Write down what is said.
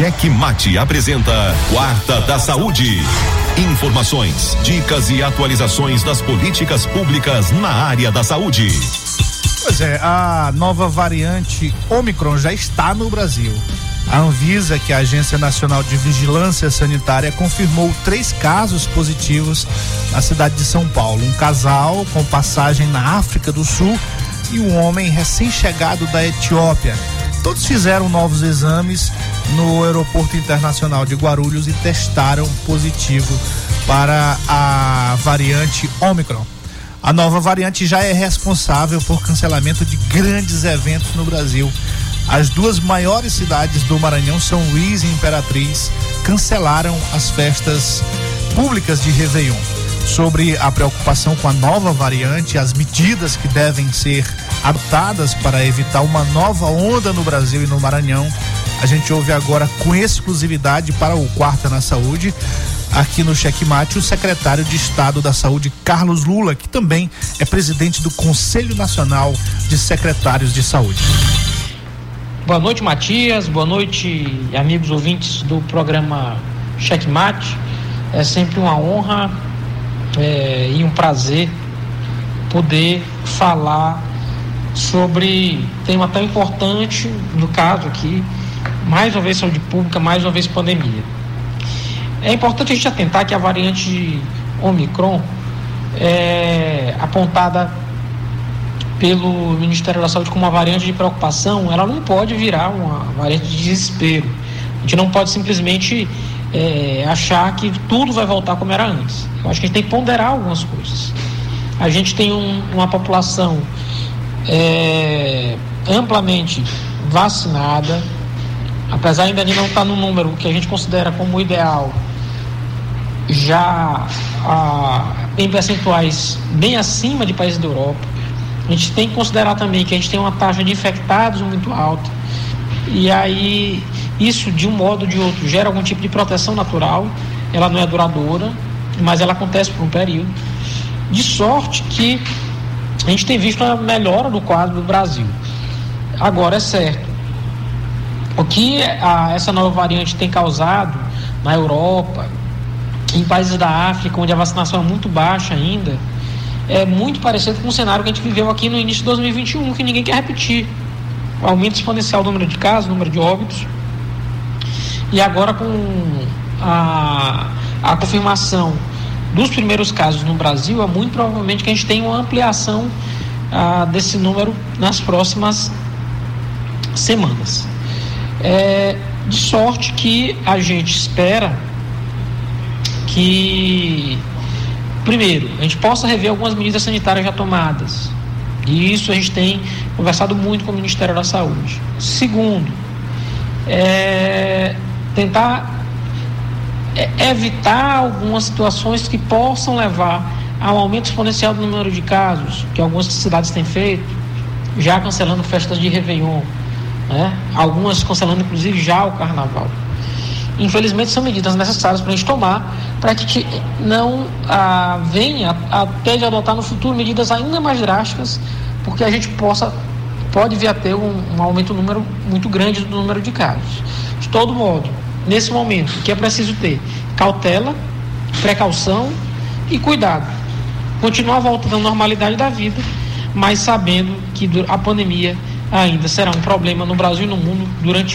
Cheque Mate apresenta Quarta da Saúde. Informações, dicas e atualizações das políticas públicas na área da saúde. Pois é, a nova variante Omicron já está no Brasil. A Anvisa, que é a Agência Nacional de Vigilância Sanitária, confirmou três casos positivos na cidade de São Paulo. Um casal com passagem na África do Sul e um homem recém-chegado da Etiópia. Todos fizeram novos exames no Aeroporto Internacional de Guarulhos e testaram positivo para a variante Omicron. A nova variante já é responsável por cancelamento de grandes eventos no Brasil. As duas maiores cidades do Maranhão, São Luís e Imperatriz, cancelaram as festas públicas de Réveillon. Sobre a preocupação com a nova variante, as medidas que devem ser adaptadas para evitar uma nova onda no Brasil e no Maranhão, a gente ouve agora com exclusividade para o Quarta na Saúde aqui no Checkmate o secretário de Estado da Saúde, Carlos Lula, que também é presidente do Conselho Nacional de Secretários de Saúde. Boa noite, Matias. Boa noite, amigos ouvintes do programa Checkmate. É sempre uma honra é, e um prazer poder falar sobre tema tão importante, no caso aqui, mais uma vez saúde pública, mais uma vez pandemia. É importante a gente atentar que a variante Omicron é apontada pelo Ministério da Saúde como uma variante de preocupação, ela não pode virar uma variante de desespero. A gente não pode simplesmente é, achar que tudo vai voltar como era antes. Eu acho que a gente tem que ponderar algumas coisas. A gente tem um, uma população é, amplamente vacinada, apesar ainda de não estar no número que a gente considera como ideal, já ah, em percentuais bem acima de países da Europa. A gente tem que considerar também que a gente tem uma taxa de infectados muito alta. E aí, isso de um modo ou de outro gera algum tipo de proteção natural. Ela não é duradoura, mas ela acontece por um período. De sorte que a gente tem visto uma melhora do quadro do Brasil. Agora, é certo, o que a, essa nova variante tem causado na Europa, em países da África, onde a vacinação é muito baixa ainda, é muito parecido com o cenário que a gente viveu aqui no início de 2021, que ninguém quer repetir. Aumento exponencial do número de casos, número de óbitos. E agora com a, a confirmação dos primeiros casos no Brasil, é muito provavelmente que a gente tem uma ampliação ah, desse número nas próximas semanas. É, de sorte que a gente espera que, primeiro, a gente possa rever algumas medidas sanitárias já tomadas. E isso a gente tem conversado muito com o Ministério da Saúde. Segundo, é, tentar evitar algumas situações que possam levar ao aumento exponencial do número de casos, que algumas cidades têm feito, já cancelando festas de Réveillon, né? algumas cancelando inclusive já o carnaval. Infelizmente são medidas necessárias para a gente tomar para que não ah, venha até de adotar no futuro medidas ainda mais drásticas, porque a gente possa pode vir a ter um, um aumento número muito grande do número de casos. De todo modo, nesse momento, que é preciso ter? Cautela, precaução e cuidado. Continuar voltando à normalidade da vida, mas sabendo que a pandemia ainda será um problema no Brasil e no mundo durante